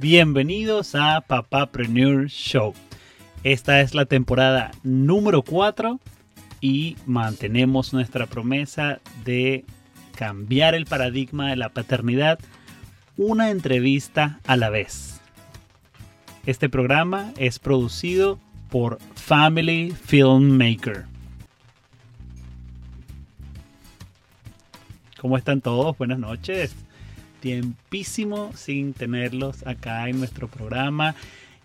Bienvenidos a Papapreneur Show. Esta es la temporada número 4 y mantenemos nuestra promesa de cambiar el paradigma de la paternidad una entrevista a la vez. Este programa es producido por Family Filmmaker. ¿Cómo están todos? Buenas noches tiempísimo sin tenerlos acá en nuestro programa.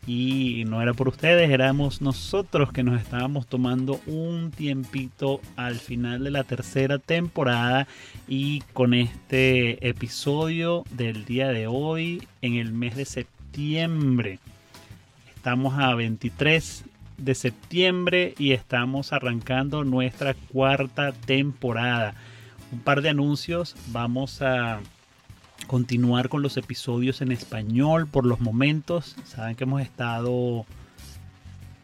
Y no era por ustedes, éramos nosotros que nos estábamos tomando un tiempito al final de la tercera temporada y con este episodio del día de hoy en el mes de septiembre. Estamos a 23 de septiembre y estamos arrancando nuestra cuarta temporada. Un par de anuncios, vamos a continuar con los episodios en español por los momentos. Saben que hemos estado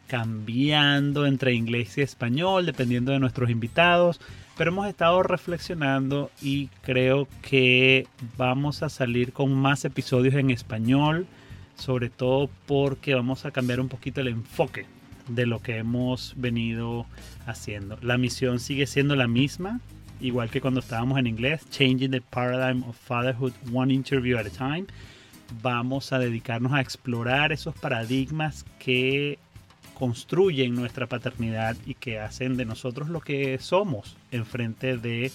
cambiando entre inglés y español dependiendo de nuestros invitados, pero hemos estado reflexionando y creo que vamos a salir con más episodios en español, sobre todo porque vamos a cambiar un poquito el enfoque de lo que hemos venido haciendo. La misión sigue siendo la misma, igual que cuando estábamos en inglés, Changing the Paradigm of Fatherhood One Interview at a Time. Vamos a dedicarnos a explorar esos paradigmas que construyen nuestra paternidad y que hacen de nosotros lo que somos en frente de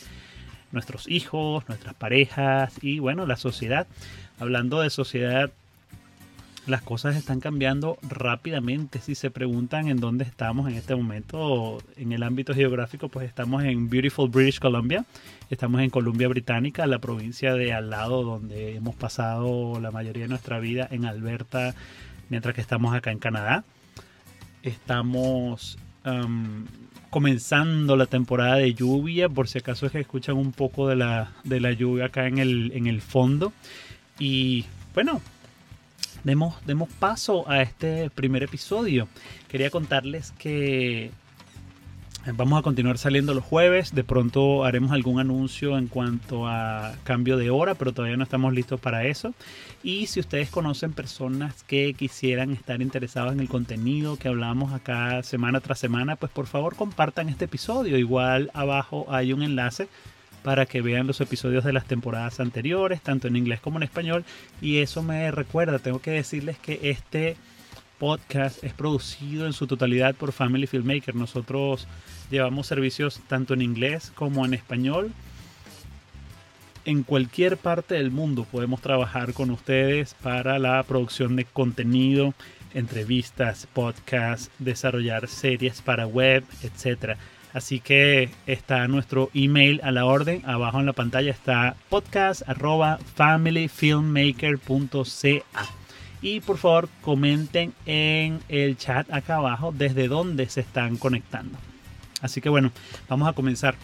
nuestros hijos, nuestras parejas y bueno, la sociedad. Hablando de sociedad, las cosas están cambiando rápidamente. Si se preguntan en dónde estamos en este momento en el ámbito geográfico, pues estamos en Beautiful British Columbia, estamos en Columbia Británica, la provincia de al lado donde hemos pasado la mayoría de nuestra vida en Alberta, mientras que estamos acá en Canadá. Estamos um, comenzando la temporada de lluvia, por si acaso es que escuchan un poco de la, de la lluvia acá en el, en el fondo. Y bueno, demos, paso a este primer episodio. Quería contarles que Vamos a continuar saliendo los jueves. De pronto haremos algún anuncio en cuanto a cambio de hora, pero todavía no estamos listos para eso. Y si ustedes conocen personas que quisieran estar interesados en el contenido que hablamos acá semana tras semana, pues por favor compartan este episodio. Igual abajo hay un enlace para que vean los episodios de las temporadas anteriores, tanto en inglés como en español. Y eso me recuerda, tengo que decirles que este podcast es producido en su totalidad por Family Filmmaker. Nosotros llevamos servicios tanto en inglés como en español. En cualquier parte del mundo podemos trabajar con ustedes para la producción de contenido, entrevistas, podcasts, desarrollar series para web, etcétera. Así que está nuestro email a la orden. Abajo en la pantalla está podcast familyfilmmaker.ca. Y por favor comenten en el chat acá abajo desde dónde se están conectando. Así que bueno, vamos a comenzar.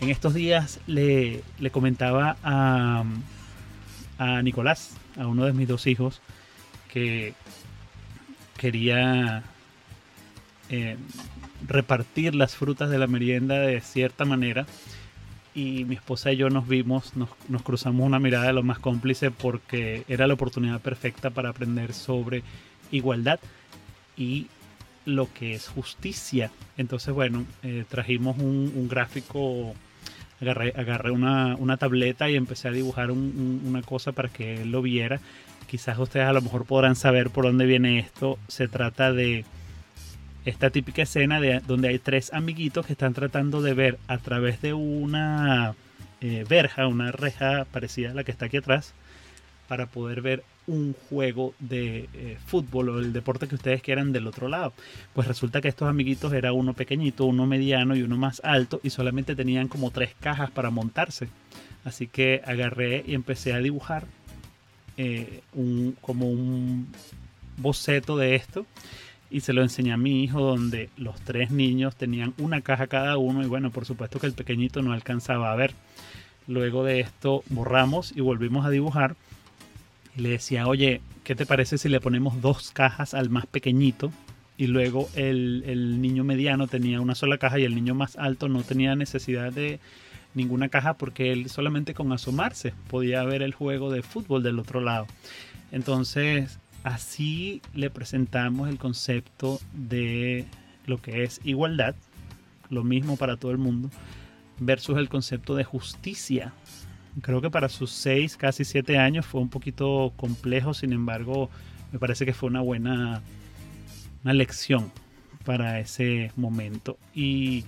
En estos días le, comentaba a, a Nicolás, a uno de mis dos hijos, que quería eh, repartir las frutas de la merienda de cierta manera. Y mi esposa y yo nos vimos, nos, cruzamos una mirada de lo más cómplice porque era la oportunidad perfecta para aprender sobre igualdad y lo que es justicia. Entonces, bueno, eh, trajimos un, gráfico, agarré, agarré una, tableta y empecé a dibujar una cosa para que él lo viera. Quizás ustedes a lo mejor podrán saber por dónde viene esto. Se trata de esta típica escena de, donde hay tres amiguitos que están tratando de ver a través de una eh, verja, una reja parecida a la que está aquí atrás, para poder ver un juego de eh, fútbol o el deporte que ustedes quieran del otro lado. Pues resulta que estos amiguitos era uno pequeñito, uno mediano y uno más alto y solamente tenían como tres cajas para montarse. Así que agarré y empecé a dibujar eh, como un boceto de esto y se lo enseñé a mi hijo donde los tres niños tenían una caja cada uno y bueno, por supuesto que el pequeñito no alcanzaba a ver. Luego de esto borramos y volvimos a dibujar y le decía, oye, ¿qué te parece si le ponemos dos cajas al más pequeñito? Y luego el, el niño mediano tenía una sola caja y el niño más alto no tenía necesidad de ninguna caja porque él solamente con asomarse podía ver el juego de fútbol del otro lado. Entonces así le presentamos el concepto de lo que es igualdad, lo mismo para todo el mundo, versus el concepto de justicia. Creo que para sus seis, casi siete años fue un poquito complejo, sin embargo, me parece que fue una buena una lección para ese momento. Y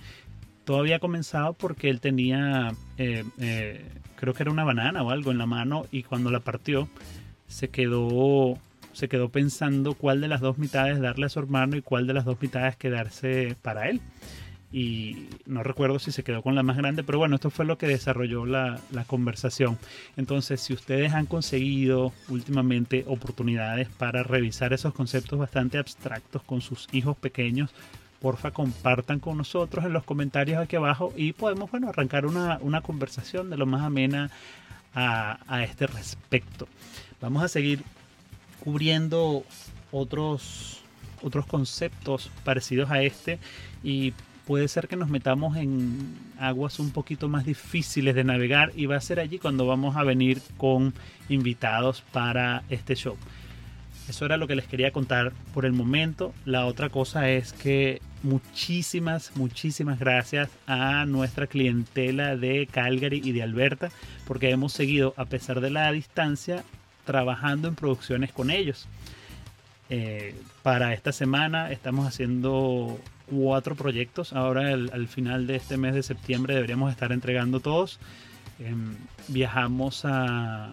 todo había comenzado porque él tenía, eh, eh, creo que era una banana o algo en la mano y cuando la partió se quedó, se quedó pensando cuál de las dos mitades darle a su hermano y cuál de las dos mitades quedarse para él y no recuerdo si se quedó con la más grande, pero bueno, esto fue lo que desarrolló la, conversación. Entonces, si ustedes han conseguido últimamente oportunidades para revisar esos conceptos bastante abstractos con sus hijos pequeños, porfa compartan con nosotros en los comentarios aquí abajo y podemos, bueno, arrancar una, conversación de lo más amena a, a este respecto. Vamos a seguir cubriendo otros otros conceptos parecidos a este y puede ser que nos metamos en aguas un poquito más difíciles de navegar y va a ser allí cuando vamos a venir con invitados para este show. Eso era lo que les quería contar por el momento. La otra cosa es que muchísimas, muchísimas gracias a nuestra clientela de Calgary y de Alberta, porque hemos seguido, a pesar de la distancia, trabajando en producciones con ellos. Eh, para esta semana estamos haciendo cuatro proyectos. Ahora al final de este mes de septiembre deberíamos estar entregando todos. Em, viajamos a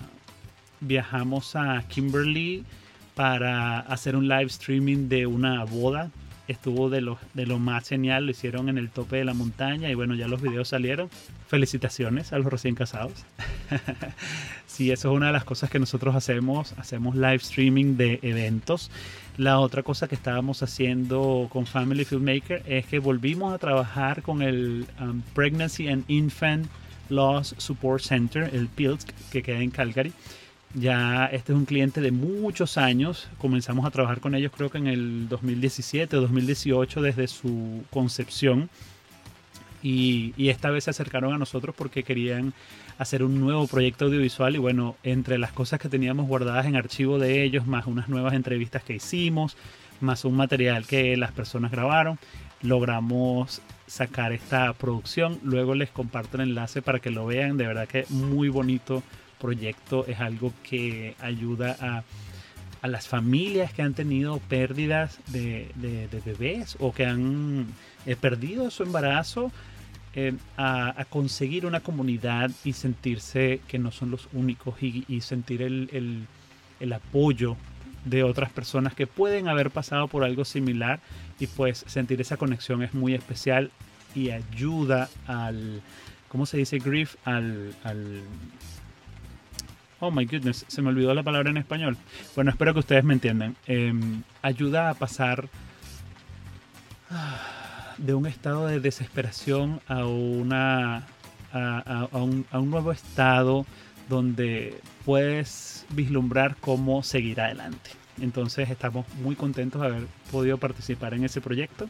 viajamos a Kimberly para hacer un live streaming de una boda. Estuvo de lo, de lo más genial, lo hicieron en el tope de la montaña y bueno, ya los videos salieron. Felicitaciones a los recién casados. sí, eso es una de las cosas que nosotros hacemos. Hacemos live streaming de eventos. La otra cosa que estábamos haciendo con Family Filmmaker es que volvimos a trabajar con el um, Pregnancy and Infant Loss Support Center, el PILSC, que queda en Calgary. Ya este es un cliente de muchos años. Comenzamos a trabajar con ellos creo que en el 2017 o 2018 desde su concepción. Y, esta vez se acercaron a nosotros porque querían hacer un nuevo proyecto audiovisual y bueno, entre las cosas que teníamos guardadas en archivo de ellos, más unas nuevas entrevistas que hicimos, más un material que las personas grabaron, logramos sacar esta producción. Luego les comparto el enlace para que lo vean. De verdad que muy bonito proyecto. Es algo que ayuda a, a las familias que han tenido pérdidas de, de, bebés o que han eh, perdido su embarazo a, conseguir una comunidad y sentirse que no son los únicos y, sentir el, apoyo de otras personas que pueden haber pasado por algo similar y pues sentir esa conexión es muy especial y ayuda al, ¿cómo se dice grief? Al, al, oh my goodness, se me olvidó la palabra en español. Bueno, espero que ustedes me entiendan. Em, ayuda a pasar... De un estado de desesperación a, una, a, un, a un nuevo estado donde puedes vislumbrar cómo seguir adelante. Entonces estamos muy contentos de haber podido participar en ese proyecto.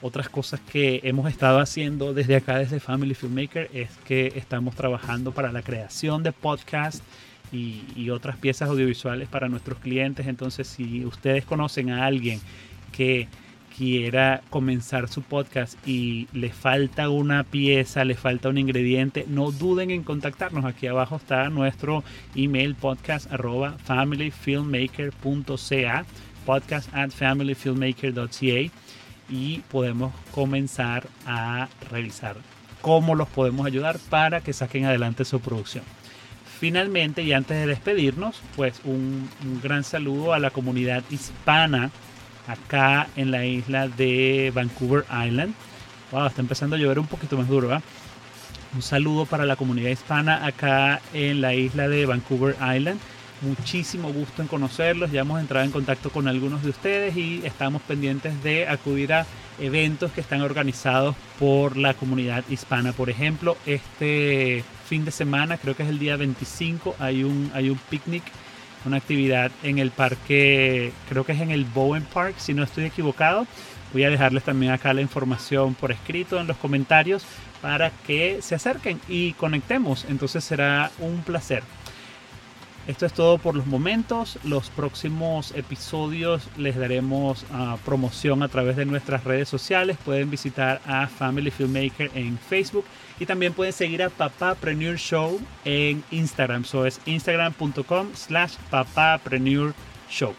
Otras cosas que hemos estado haciendo desde acá, desde Family Filmmaker, es que estamos trabajando para la creación de podcasts y, y otras piezas audiovisuales para nuestros clientes. Entonces, si ustedes conocen a alguien que quiera comenzar su podcast y le falta una pieza, le falta un ingrediente, no duden en contactarnos. Aquí abajo está nuestro email podcast arroba familyfilmmaker.ca podcast at y podemos comenzar a revisar cómo los podemos ayudar para que saquen adelante su producción. Finalmente, y antes de despedirnos, pues un gran saludo a la comunidad hispana acá en la isla de Vancouver Island. Wow, está empezando a llover un poquito más duro. Un saludo para la comunidad hispana acá en la isla de Vancouver Island. Muchísimo gusto en conocerlos. Ya hemos entrado en contacto con algunos de ustedes y estamos pendientes de acudir a eventos que están organizados por la comunidad hispana. Por ejemplo, este fin de semana, creo que es el día 25, hay un, hay un picnic una actividad en el parque, creo que es en el Bowen Park, si no estoy equivocado. Voy a dejarles también acá la información por escrito en los comentarios para que se acerquen y conectemos. Entonces será un placer. Esto es todo por los momentos. Los próximos episodios les daremos uh, promoción a través de nuestras redes sociales. Pueden visitar a Family Filmmaker en Facebook y también pueden seguir a Papapreneur Show en Instagram. So es instagram.com slash papapreneur show.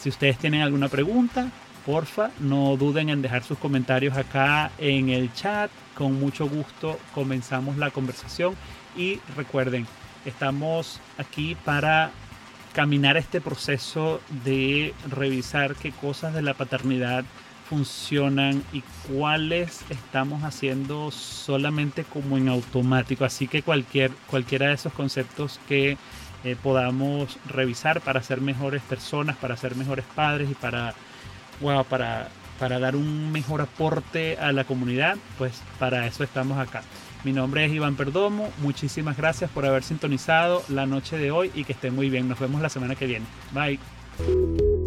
Si ustedes tienen alguna pregunta, porfa, no duden en dejar sus comentarios acá en el chat. Con mucho gusto comenzamos la conversación y recuerden, Estamos aquí para caminar este proceso de revisar qué cosas de la paternidad funcionan y cuáles estamos haciendo solamente como en automático. Así que cualquier, cualquiera de esos conceptos que eh, podamos revisar para ser mejores personas, para ser mejores padres y para, para, para dar un mejor aporte a la comunidad, pues para eso estamos acá. Mi nombre es Iván Perdomo. Muchísimas gracias por haber sintonizado la noche de hoy y que estén muy bien. Nos vemos la semana que viene. Bye.